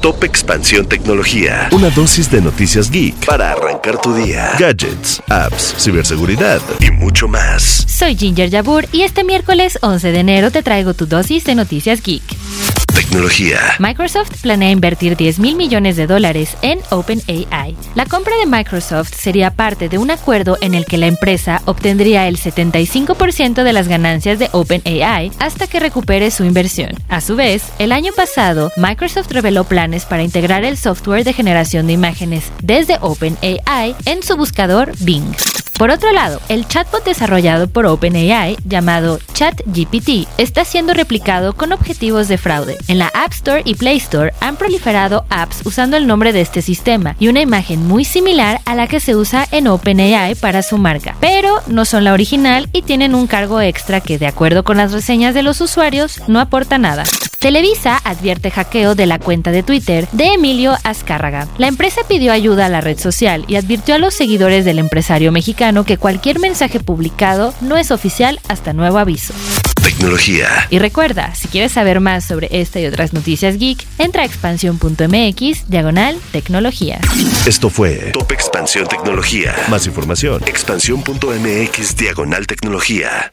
Top Expansión Tecnología. Una dosis de noticias geek para arrancar tu día. Gadgets, apps, ciberseguridad y mucho más. Soy Ginger Yabur y este miércoles 11 de enero te traigo tu dosis de noticias geek. Microsoft planea invertir 10 mil millones de dólares en OpenAI. La compra de Microsoft sería parte de un acuerdo en el que la empresa obtendría el 75% de las ganancias de OpenAI hasta que recupere su inversión. A su vez, el año pasado, Microsoft reveló planes para integrar el software de generación de imágenes desde OpenAI en su buscador Bing. Por otro lado, el chatbot desarrollado por OpenAI, llamado ChatGPT, está siendo replicado con objetivos de fraude. En la App Store y Play Store han proliferado apps usando el nombre de este sistema y una imagen muy similar a la que se usa en OpenAI para su marca, pero no son la original y tienen un cargo extra que, de acuerdo con las reseñas de los usuarios, no aporta nada. Televisa advierte hackeo de la cuenta de Twitter de Emilio Azcárraga. La empresa pidió ayuda a la red social y advirtió a los seguidores del empresario mexicano que cualquier mensaje publicado no es oficial hasta nuevo aviso. Tecnología. Y recuerda, si quieres saber más sobre esta y otras noticias geek, entra a expansión.mx, diagonal, tecnología. Esto fue Top Expansión Tecnología. Más información. Expansión.mx, diagonal, tecnología.